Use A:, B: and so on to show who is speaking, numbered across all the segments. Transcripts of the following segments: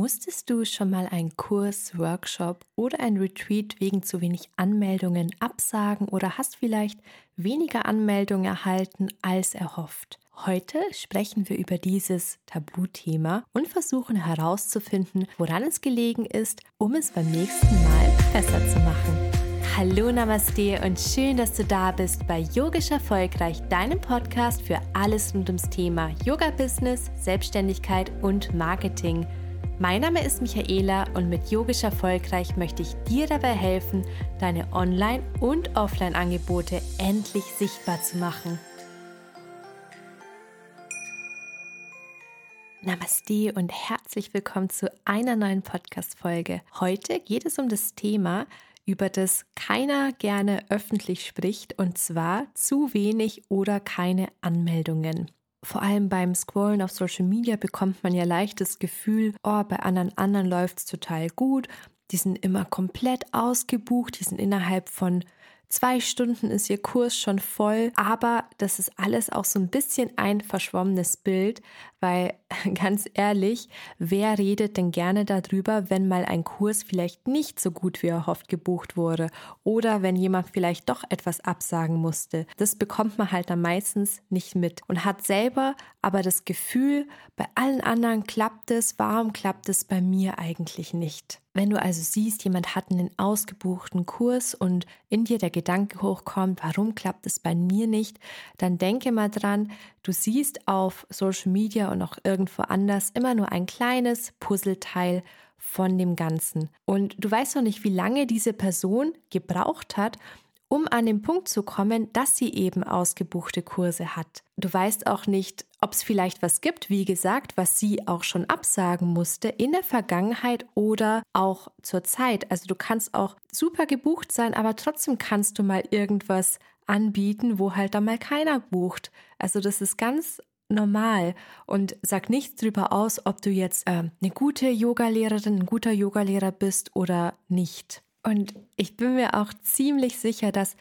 A: Musstest du schon mal einen Kurs, Workshop oder ein Retreat wegen zu wenig Anmeldungen absagen oder hast vielleicht weniger Anmeldungen erhalten als erhofft? Heute sprechen wir über dieses Tabuthema und versuchen herauszufinden, woran es gelegen ist, um es beim nächsten Mal besser zu machen. Hallo Namaste und schön, dass du da bist bei Yogisch Erfolgreich, deinem Podcast für alles rund ums Thema Yoga-Business, Selbstständigkeit und Marketing – mein Name ist Michaela und mit Yogisch Erfolgreich möchte ich dir dabei helfen, deine Online- und Offline-Angebote endlich sichtbar zu machen. Namaste und herzlich willkommen zu einer neuen Podcast-Folge. Heute geht es um das Thema, über das keiner gerne öffentlich spricht, und zwar zu wenig oder keine Anmeldungen vor allem beim Scrollen auf Social Media bekommt man ja leicht das Gefühl, oh, bei anderen anderen läuft es total gut. Die sind immer komplett ausgebucht, die sind innerhalb von Zwei Stunden ist ihr Kurs schon voll, aber das ist alles auch so ein bisschen ein verschwommenes Bild, weil ganz ehrlich, wer redet denn gerne darüber, wenn mal ein Kurs vielleicht nicht so gut wie erhofft gebucht wurde oder wenn jemand vielleicht doch etwas absagen musste? Das bekommt man halt dann meistens nicht mit und hat selber aber das Gefühl, bei allen anderen klappt es, warum klappt es bei mir eigentlich nicht? Wenn du also siehst, jemand hat einen ausgebuchten Kurs und in dir der Gedanke hochkommt, warum klappt es bei mir nicht, dann denke mal dran, du siehst auf Social Media und auch irgendwo anders immer nur ein kleines Puzzleteil von dem Ganzen. Und du weißt noch nicht, wie lange diese Person gebraucht hat, um an den Punkt zu kommen, dass sie eben ausgebuchte Kurse hat. Du weißt auch nicht, ob es vielleicht was gibt, wie gesagt, was sie auch schon absagen musste in der Vergangenheit oder auch zur Zeit. Also du kannst auch super gebucht sein, aber trotzdem kannst du mal irgendwas anbieten, wo halt dann mal keiner bucht. Also das ist ganz normal und sag nichts darüber aus, ob du jetzt äh, eine gute Yogalehrerin, ein guter Yogalehrer bist oder nicht. Und ich bin mir auch ziemlich sicher, dass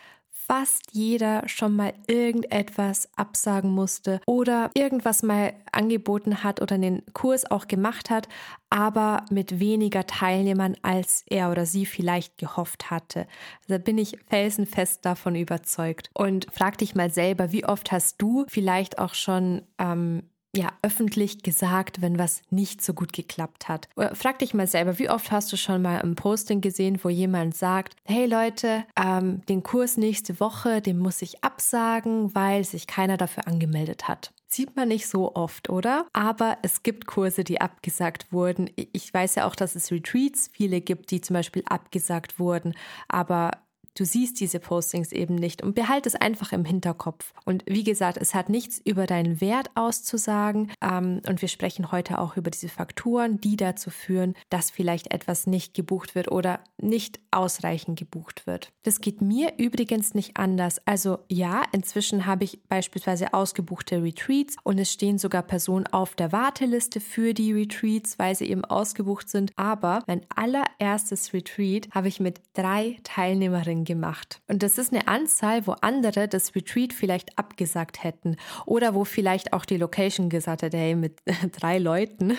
A: fast jeder schon mal irgendetwas absagen musste oder irgendwas mal angeboten hat oder den Kurs auch gemacht hat, aber mit weniger Teilnehmern, als er oder sie vielleicht gehofft hatte. Da bin ich felsenfest davon überzeugt. Und frag dich mal selber, wie oft hast du vielleicht auch schon ähm, ja, öffentlich gesagt, wenn was nicht so gut geklappt hat. Oder frag dich mal selber, wie oft hast du schon mal ein Posting gesehen, wo jemand sagt, hey Leute, ähm, den Kurs nächste Woche, den muss ich absagen, weil sich keiner dafür angemeldet hat. Sieht man nicht so oft, oder? Aber es gibt Kurse, die abgesagt wurden. Ich weiß ja auch, dass es Retreats viele gibt, die zum Beispiel abgesagt wurden. Aber Du siehst diese Postings eben nicht und behalte es einfach im Hinterkopf. Und wie gesagt, es hat nichts über deinen Wert auszusagen. Ähm, und wir sprechen heute auch über diese Faktoren, die dazu führen, dass vielleicht etwas nicht gebucht wird oder nicht ausreichend gebucht wird. Das geht mir übrigens nicht anders. Also ja, inzwischen habe ich beispielsweise ausgebuchte Retreats und es stehen sogar Personen auf der Warteliste für die Retreats, weil sie eben ausgebucht sind. Aber mein allererstes Retreat habe ich mit drei Teilnehmerinnen gemacht. Und das ist eine Anzahl, wo andere das Retreat vielleicht abgesagt hätten oder wo vielleicht auch die Location gesagt hat, hey, mit drei Leuten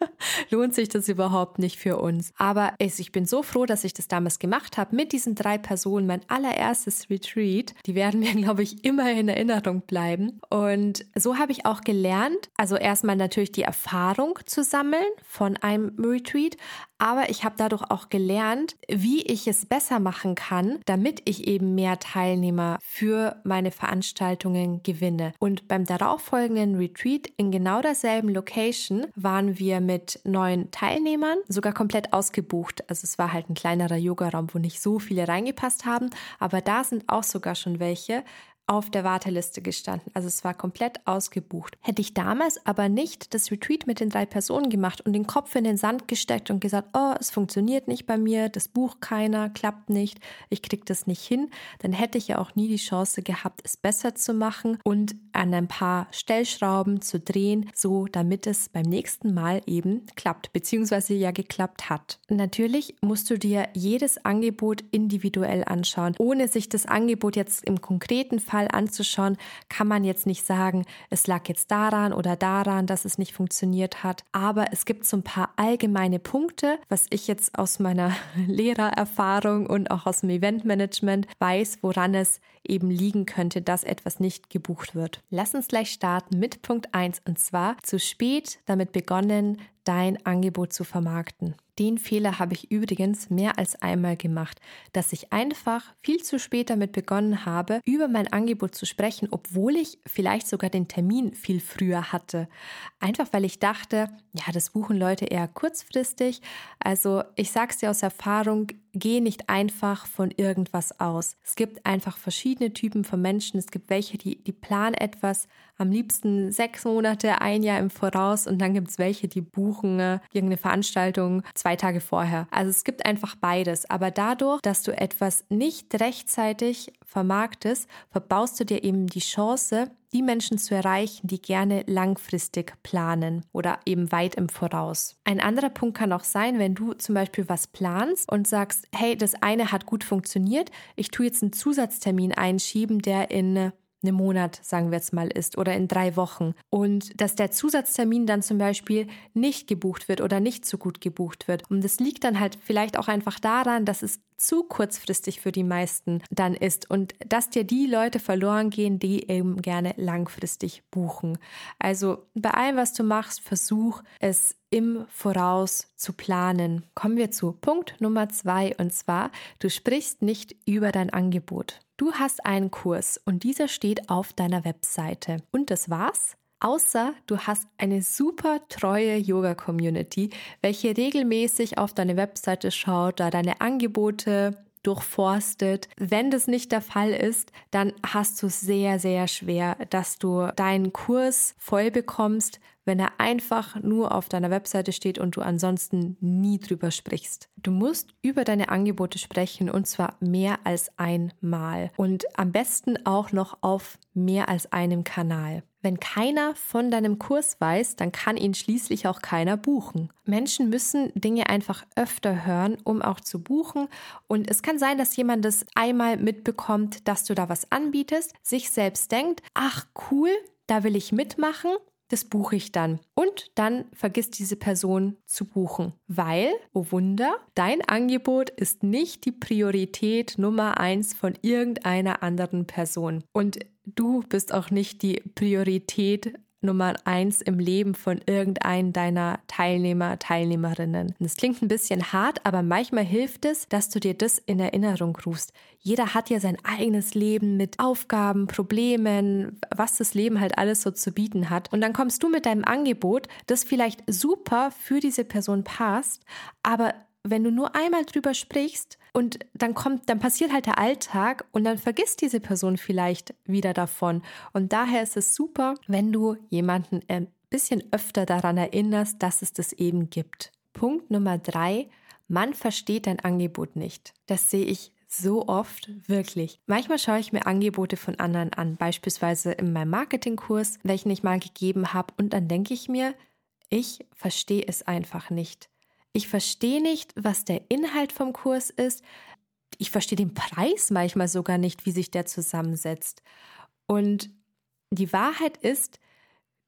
A: lohnt sich das überhaupt nicht für uns. Aber ich bin so froh, dass ich das damals gemacht habe mit diesen drei Personen, mein allererstes Retreat. Die werden mir, glaube ich, immer in Erinnerung bleiben. Und so habe ich auch gelernt, also erstmal natürlich die Erfahrung zu sammeln von einem Retreat, aber ich habe dadurch auch gelernt, wie ich es besser machen kann, damit ich eben mehr Teilnehmer für meine Veranstaltungen gewinne. Und beim darauffolgenden Retreat in genau derselben Location waren wir mit neun Teilnehmern, sogar komplett ausgebucht. Also es war halt ein kleinerer Yogaraum, wo nicht so viele reingepasst haben, aber da sind auch sogar schon welche auf der Warteliste gestanden. Also es war komplett ausgebucht. Hätte ich damals aber nicht das Retreat mit den drei Personen gemacht und den Kopf in den Sand gesteckt und gesagt, oh, es funktioniert nicht bei mir, das bucht keiner, klappt nicht, ich krieg das nicht hin, dann hätte ich ja auch nie die Chance gehabt, es besser zu machen und an ein paar Stellschrauben zu drehen, so damit es beim nächsten Mal eben klappt, beziehungsweise ja geklappt hat. Natürlich musst du dir jedes Angebot individuell anschauen, ohne sich das Angebot jetzt im konkreten Fall Einzelfall anzuschauen, kann man jetzt nicht sagen, es lag jetzt daran oder daran, dass es nicht funktioniert hat. Aber es gibt so ein paar allgemeine Punkte, was ich jetzt aus meiner Lehrererfahrung und auch aus dem Eventmanagement weiß, woran es eben liegen könnte, dass etwas nicht gebucht wird. Lass uns gleich starten mit Punkt 1 und zwar zu spät damit begonnen, dein Angebot zu vermarkten. Den Fehler habe ich übrigens mehr als einmal gemacht, dass ich einfach viel zu spät damit begonnen habe, über mein Angebot zu sprechen, obwohl ich vielleicht sogar den Termin viel früher hatte. Einfach weil ich dachte, ja, das buchen Leute eher kurzfristig. Also ich sage es dir aus Erfahrung, geh nicht einfach von irgendwas aus. Es gibt einfach verschiedene Typen von Menschen. Es gibt welche, die, die planen etwas am liebsten sechs Monate, ein Jahr im Voraus und dann gibt es welche, die buchen äh, irgendeine Veranstaltung zwei Tage vorher. Also es gibt einfach beides. Aber dadurch, dass du etwas nicht rechtzeitig vermarktest, verbaust du dir eben die Chance, die Menschen zu erreichen, die gerne langfristig planen oder eben weit im Voraus. Ein anderer Punkt kann auch sein, wenn du zum Beispiel was planst und sagst, hey, das eine hat gut funktioniert, ich tue jetzt einen Zusatztermin einschieben, der in einem Monat, sagen wir jetzt mal, ist oder in drei Wochen. Und dass der Zusatztermin dann zum Beispiel nicht gebucht wird oder nicht so gut gebucht wird. Und das liegt dann halt vielleicht auch einfach daran, dass es zu kurzfristig für die meisten dann ist und dass dir die Leute verloren gehen, die eben gerne langfristig buchen. Also bei allem, was du machst, versuch es im Voraus zu planen. Kommen wir zu Punkt Nummer zwei und zwar, du sprichst nicht über dein Angebot. Du hast einen Kurs und dieser steht auf deiner Webseite. Und das war's? Außer du hast eine super treue Yoga-Community, welche regelmäßig auf deine Webseite schaut, da deine Angebote durchforstet. Wenn das nicht der Fall ist, dann hast du sehr, sehr schwer, dass du deinen Kurs voll bekommst, wenn er einfach nur auf deiner Webseite steht und du ansonsten nie drüber sprichst. Du musst über deine Angebote sprechen und zwar mehr als einmal und am besten auch noch auf mehr als einem Kanal. Wenn keiner von deinem Kurs weiß, dann kann ihn schließlich auch keiner buchen. Menschen müssen Dinge einfach öfter hören, um auch zu buchen. Und es kann sein, dass jemand das einmal mitbekommt, dass du da was anbietest, sich selbst denkt, ach cool, da will ich mitmachen das buche ich dann. Und dann vergisst diese Person zu buchen, weil, oh Wunder, dein Angebot ist nicht die Priorität Nummer eins von irgendeiner anderen Person. Und du bist auch nicht die Priorität Nummer eins im Leben von irgendeinem deiner Teilnehmer, Teilnehmerinnen. Das klingt ein bisschen hart, aber manchmal hilft es, dass du dir das in Erinnerung rufst. Jeder hat ja sein eigenes Leben mit Aufgaben, Problemen, was das Leben halt alles so zu bieten hat. Und dann kommst du mit deinem Angebot, das vielleicht super für diese Person passt, aber wenn du nur einmal drüber sprichst und dann kommt, dann passiert halt der Alltag und dann vergisst diese Person vielleicht wieder davon. Und daher ist es super, wenn du jemanden ein bisschen öfter daran erinnerst, dass es das eben gibt. Punkt Nummer drei, man versteht dein Angebot nicht. Das sehe ich so oft, wirklich. Manchmal schaue ich mir Angebote von anderen an, beispielsweise in meinem Marketingkurs, welchen ich mal gegeben habe, und dann denke ich mir, ich verstehe es einfach nicht. Ich verstehe nicht, was der Inhalt vom Kurs ist. Ich verstehe den Preis manchmal sogar nicht, wie sich der zusammensetzt. Und die Wahrheit ist,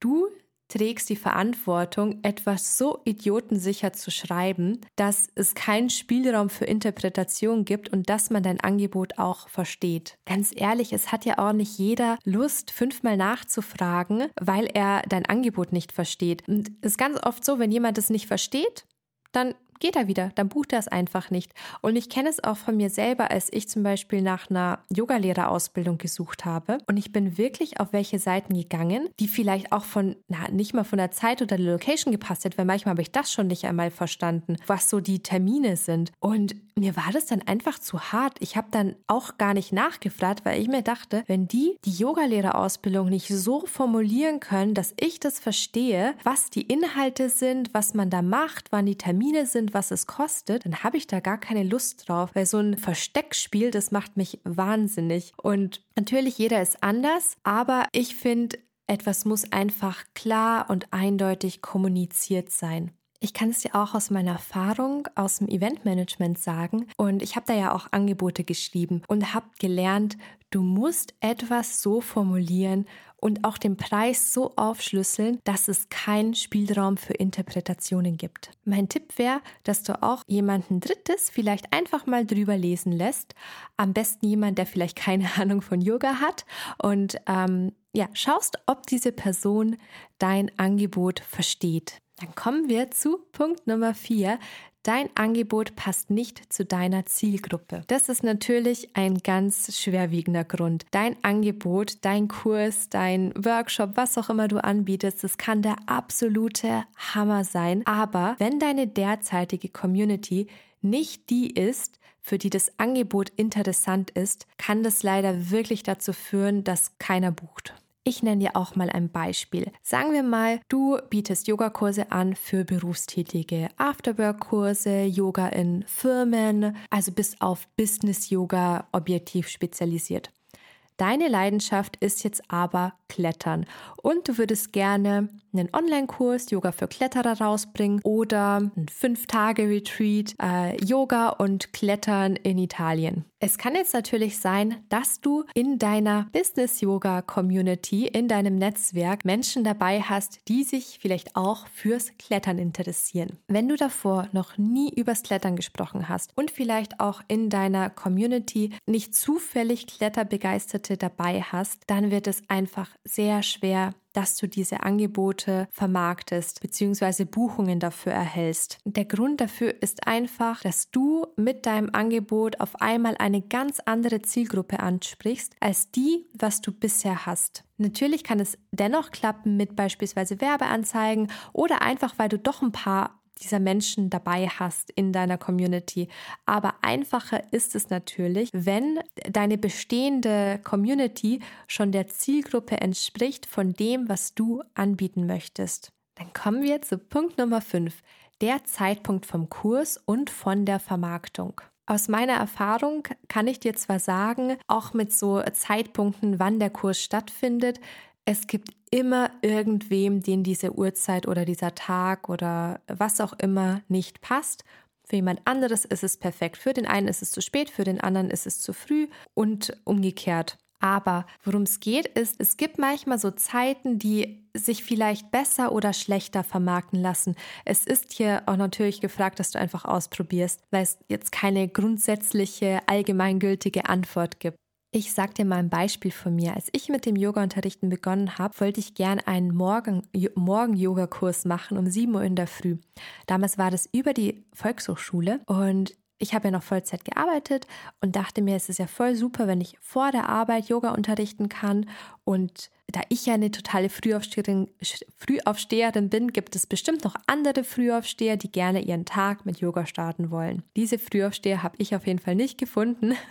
A: du trägst die Verantwortung, etwas so idiotensicher zu schreiben, dass es keinen Spielraum für Interpretation gibt und dass man dein Angebot auch versteht. Ganz ehrlich, es hat ja auch nicht jeder Lust, fünfmal nachzufragen, weil er dein Angebot nicht versteht. Und es ist ganz oft so, wenn jemand es nicht versteht, dann geht er wieder, dann bucht er es einfach nicht. Und ich kenne es auch von mir selber, als ich zum Beispiel nach einer Yogalehrerausbildung gesucht habe. Und ich bin wirklich auf welche Seiten gegangen, die vielleicht auch von, na, nicht mal von der Zeit oder der Location gepasst hat, weil manchmal habe ich das schon nicht einmal verstanden, was so die Termine sind. Und mir war das dann einfach zu hart. Ich habe dann auch gar nicht nachgefragt, weil ich mir dachte, wenn die die Yogalehrerausbildung nicht so formulieren können, dass ich das verstehe, was die Inhalte sind, was man da macht, wann die Termine sind, sind, was es kostet, dann habe ich da gar keine Lust drauf, weil so ein Versteckspiel, das macht mich wahnsinnig. Und natürlich, jeder ist anders, aber ich finde, etwas muss einfach klar und eindeutig kommuniziert sein. Ich kann es dir auch aus meiner Erfahrung aus dem Eventmanagement sagen und ich habe da ja auch Angebote geschrieben und habe gelernt, Du musst etwas so formulieren und auch den Preis so aufschlüsseln, dass es keinen Spielraum für Interpretationen gibt. Mein Tipp wäre, dass du auch jemanden Drittes vielleicht einfach mal drüber lesen lässt. Am besten jemand, der vielleicht keine Ahnung von Yoga hat und ähm, ja, schaust, ob diese Person dein Angebot versteht. Dann kommen wir zu Punkt Nummer vier. Dein Angebot passt nicht zu deiner Zielgruppe. Das ist natürlich ein ganz schwerwiegender Grund. Dein Angebot, dein Kurs, dein Workshop, was auch immer du anbietest, das kann der absolute Hammer sein. Aber wenn deine derzeitige Community nicht die ist, für die das Angebot interessant ist, kann das leider wirklich dazu führen, dass keiner bucht. Ich nenne dir auch mal ein Beispiel. Sagen wir mal, du bietest Yogakurse an für Berufstätige, Afterwork-Kurse, Yoga in Firmen, also bist auf Business-Yoga objektiv spezialisiert. Deine Leidenschaft ist jetzt aber Klettern und du würdest gerne einen Online-Kurs Yoga für Kletterer rausbringen oder ein 5-Tage-Retreat äh, Yoga und Klettern in Italien. Es kann jetzt natürlich sein, dass du in deiner Business-Yoga-Community, in deinem Netzwerk Menschen dabei hast, die sich vielleicht auch fürs Klettern interessieren. Wenn du davor noch nie übers Klettern gesprochen hast und vielleicht auch in deiner Community nicht zufällig Kletterbegeisterte dabei hast, dann wird es einfach sehr schwer, dass du diese Angebote vermarktest bzw. Buchungen dafür erhältst. Der Grund dafür ist einfach, dass du mit deinem Angebot auf einmal eine ganz andere Zielgruppe ansprichst als die, was du bisher hast. Natürlich kann es dennoch klappen mit beispielsweise Werbeanzeigen oder einfach, weil du doch ein paar dieser Menschen dabei hast in deiner Community. Aber einfacher ist es natürlich, wenn deine bestehende Community schon der Zielgruppe entspricht von dem, was du anbieten möchtest. Dann kommen wir zu Punkt Nummer 5, der Zeitpunkt vom Kurs und von der Vermarktung. Aus meiner Erfahrung kann ich dir zwar sagen, auch mit so Zeitpunkten, wann der Kurs stattfindet, es gibt immer irgendwem, den diese Uhrzeit oder dieser Tag oder was auch immer nicht passt. Für jemand anderes ist es perfekt. Für den einen ist es zu spät, für den anderen ist es zu früh und umgekehrt. Aber worum es geht, ist, es gibt manchmal so Zeiten, die sich vielleicht besser oder schlechter vermarkten lassen. Es ist hier auch natürlich gefragt, dass du einfach ausprobierst, weil es jetzt keine grundsätzliche, allgemeingültige Antwort gibt. Ich sag dir mal ein Beispiel von mir. Als ich mit dem Yoga-Unterrichten begonnen habe, wollte ich gern einen Morgen-Yoga-Kurs machen um 7 Uhr in der Früh. Damals war das über die Volkshochschule und ich habe ja noch Vollzeit gearbeitet und dachte mir, es ist ja voll super, wenn ich vor der Arbeit Yoga unterrichten kann. Und da ich ja eine totale Frühaufsteherin, Frühaufsteherin bin, gibt es bestimmt noch andere Frühaufsteher, die gerne ihren Tag mit Yoga starten wollen. Diese Frühaufsteher habe ich auf jeden Fall nicht gefunden.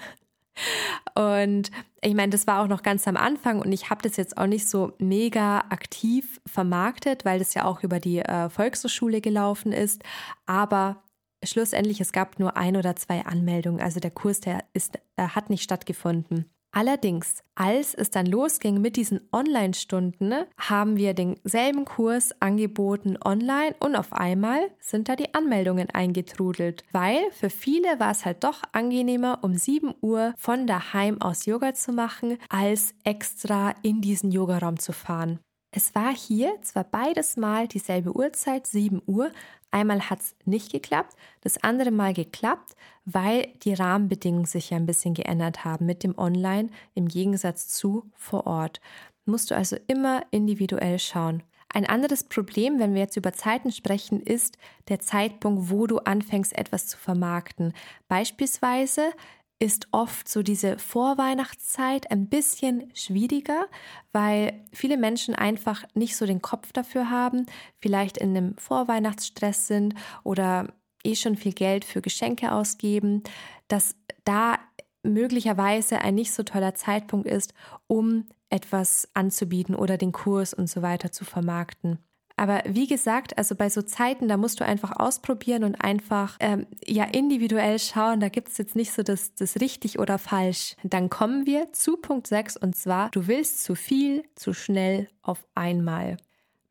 A: Und ich meine, das war auch noch ganz am Anfang und ich habe das jetzt auch nicht so mega aktiv vermarktet, weil das ja auch über die äh, Volkshochschule gelaufen ist. Aber schlussendlich, es gab nur ein oder zwei Anmeldungen. Also der Kurs, der ist, äh, hat nicht stattgefunden. Allerdings, als es dann losging mit diesen Online-Stunden, haben wir denselben Kurs angeboten online und auf einmal sind da die Anmeldungen eingetrudelt, weil für viele war es halt doch angenehmer, um 7 Uhr von daheim aus Yoga zu machen, als extra in diesen Yogaraum zu fahren. Es war hier zwar beides Mal dieselbe Uhrzeit, 7 Uhr, einmal hat es nicht geklappt, das andere Mal geklappt, weil die Rahmenbedingungen sich ja ein bisschen geändert haben mit dem Online im Gegensatz zu vor Ort. Musst du also immer individuell schauen. Ein anderes Problem, wenn wir jetzt über Zeiten sprechen, ist der Zeitpunkt, wo du anfängst, etwas zu vermarkten. Beispielsweise ist oft so diese Vorweihnachtszeit ein bisschen schwieriger, weil viele Menschen einfach nicht so den Kopf dafür haben, vielleicht in einem Vorweihnachtsstress sind oder eh schon viel Geld für Geschenke ausgeben, dass da möglicherweise ein nicht so toller Zeitpunkt ist, um etwas anzubieten oder den Kurs und so weiter zu vermarkten. Aber wie gesagt, also bei so Zeiten, da musst du einfach ausprobieren und einfach ähm, ja individuell schauen. Da gibt es jetzt nicht so das, das richtig oder falsch. Dann kommen wir zu Punkt 6 und zwar, du willst zu viel, zu schnell auf einmal.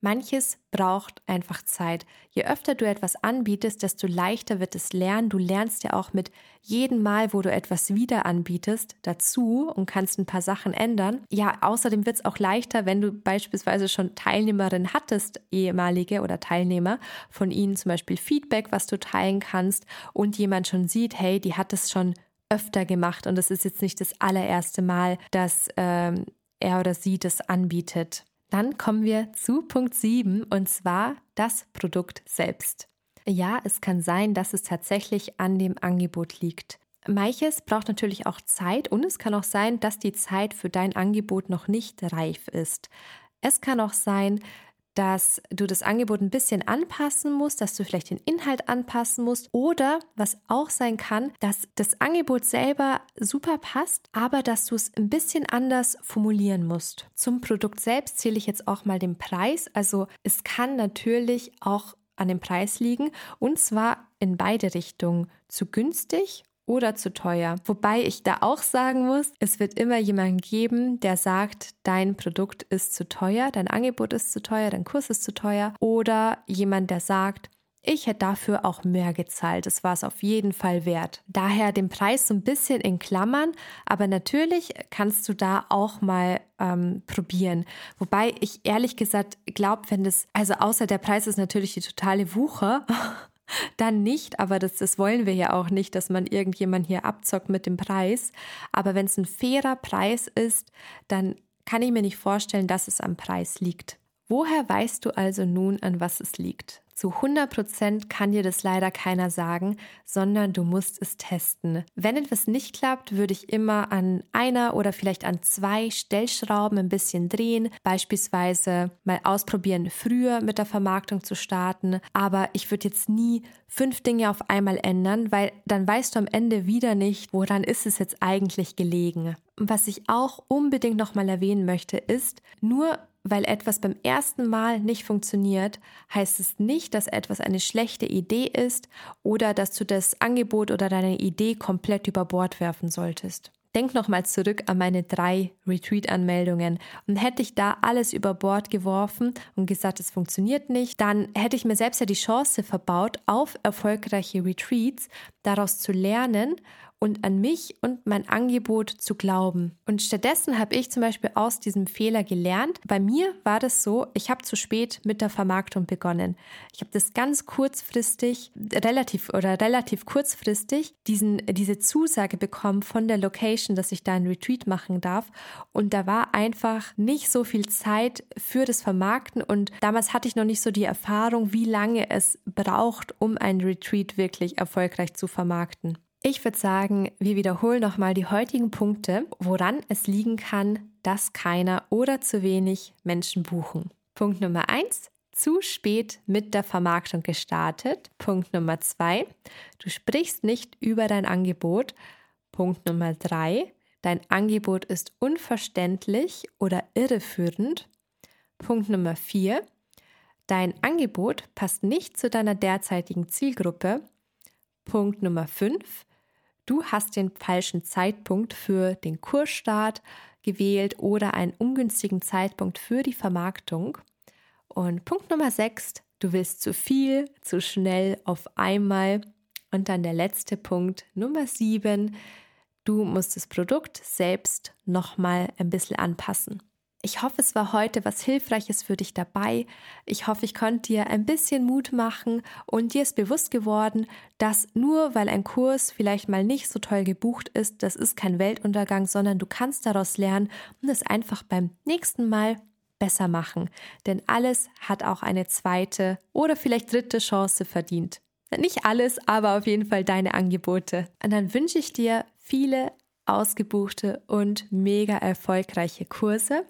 A: Manches braucht einfach Zeit. Je öfter du etwas anbietest, desto leichter wird es lernen. Du lernst ja auch mit jedem Mal, wo du etwas wieder anbietest, dazu und kannst ein paar Sachen ändern. Ja, außerdem wird es auch leichter, wenn du beispielsweise schon Teilnehmerin hattest, ehemalige oder Teilnehmer, von ihnen zum Beispiel Feedback, was du teilen kannst und jemand schon sieht, hey, die hat es schon öfter gemacht und es ist jetzt nicht das allererste Mal, dass ähm, er oder sie das anbietet. Dann kommen wir zu Punkt 7 und zwar das Produkt selbst. Ja, es kann sein, dass es tatsächlich an dem Angebot liegt. Manches braucht natürlich auch Zeit und es kann auch sein, dass die Zeit für dein Angebot noch nicht reif ist. Es kann auch sein, dass du das Angebot ein bisschen anpassen musst, dass du vielleicht den Inhalt anpassen musst oder was auch sein kann, dass das Angebot selber super passt, aber dass du es ein bisschen anders formulieren musst. Zum Produkt selbst zähle ich jetzt auch mal den Preis. Also es kann natürlich auch an dem Preis liegen und zwar in beide Richtungen. Zu günstig oder zu teuer. Wobei ich da auch sagen muss, es wird immer jemanden geben, der sagt, dein Produkt ist zu teuer, dein Angebot ist zu teuer, dein Kurs ist zu teuer. Oder jemand, der sagt, ich hätte dafür auch mehr gezahlt. Das war es auf jeden Fall wert. Daher den Preis so ein bisschen in Klammern, aber natürlich kannst du da auch mal ähm, probieren. Wobei ich ehrlich gesagt glaube, wenn das, also außer der Preis ist natürlich die totale Wucher. dann nicht, aber das, das wollen wir ja auch nicht, dass man irgendjemand hier abzockt mit dem Preis. Aber wenn es ein fairer Preis ist, dann kann ich mir nicht vorstellen, dass es am Preis liegt. Woher weißt du also nun, an was es liegt? Zu 100 Prozent kann dir das leider keiner sagen, sondern du musst es testen. Wenn etwas nicht klappt, würde ich immer an einer oder vielleicht an zwei Stellschrauben ein bisschen drehen, beispielsweise mal ausprobieren, früher mit der Vermarktung zu starten. Aber ich würde jetzt nie fünf Dinge auf einmal ändern, weil dann weißt du am Ende wieder nicht, woran ist es jetzt eigentlich gelegen. Was ich auch unbedingt nochmal erwähnen möchte, ist, nur weil etwas beim ersten Mal nicht funktioniert, heißt es nicht, dass etwas eine schlechte Idee ist oder dass du das Angebot oder deine Idee komplett über Bord werfen solltest. Denk nochmal zurück an meine drei Retreat-Anmeldungen und hätte ich da alles über Bord geworfen und gesagt, es funktioniert nicht, dann hätte ich mir selbst ja die Chance verbaut, auf erfolgreiche Retreats daraus zu lernen und an mich und mein Angebot zu glauben. Und stattdessen habe ich zum Beispiel aus diesem Fehler gelernt. Bei mir war das so, ich habe zu spät mit der Vermarktung begonnen. Ich habe das ganz kurzfristig, relativ oder relativ kurzfristig, diesen, diese Zusage bekommen von der Location, dass ich da ein Retreat machen darf. Und da war einfach nicht so viel Zeit für das Vermarkten. Und damals hatte ich noch nicht so die Erfahrung, wie lange es braucht, um ein Retreat wirklich erfolgreich zu vermarkten. Ich würde sagen, wir wiederholen nochmal die heutigen Punkte, woran es liegen kann, dass keiner oder zu wenig Menschen buchen. Punkt Nummer eins: zu spät mit der Vermarktung gestartet. Punkt Nummer zwei: du sprichst nicht über dein Angebot. Punkt Nummer drei: dein Angebot ist unverständlich oder irreführend. Punkt Nummer vier: dein Angebot passt nicht zu deiner derzeitigen Zielgruppe. Punkt Nummer fünf: Du hast den falschen Zeitpunkt für den Kursstart gewählt oder einen ungünstigen Zeitpunkt für die Vermarktung. Und Punkt Nummer 6, du willst zu viel, zu schnell auf einmal. Und dann der letzte Punkt, Nummer 7, du musst das Produkt selbst nochmal ein bisschen anpassen. Ich hoffe, es war heute was Hilfreiches für dich dabei. Ich hoffe, ich konnte dir ein bisschen Mut machen und dir ist bewusst geworden, dass nur weil ein Kurs vielleicht mal nicht so toll gebucht ist, das ist kein Weltuntergang, sondern du kannst daraus lernen und es einfach beim nächsten Mal besser machen. Denn alles hat auch eine zweite oder vielleicht dritte Chance verdient. Nicht alles, aber auf jeden Fall deine Angebote. Und dann wünsche ich dir viele ausgebuchte und mega erfolgreiche Kurse.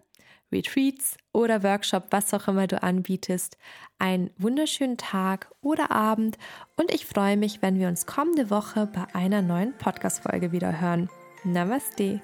A: Retreats oder Workshop, was auch immer du anbietest, einen wunderschönen Tag oder Abend und ich freue mich, wenn wir uns kommende Woche bei einer neuen Podcast-Folge wieder hören. Namaste.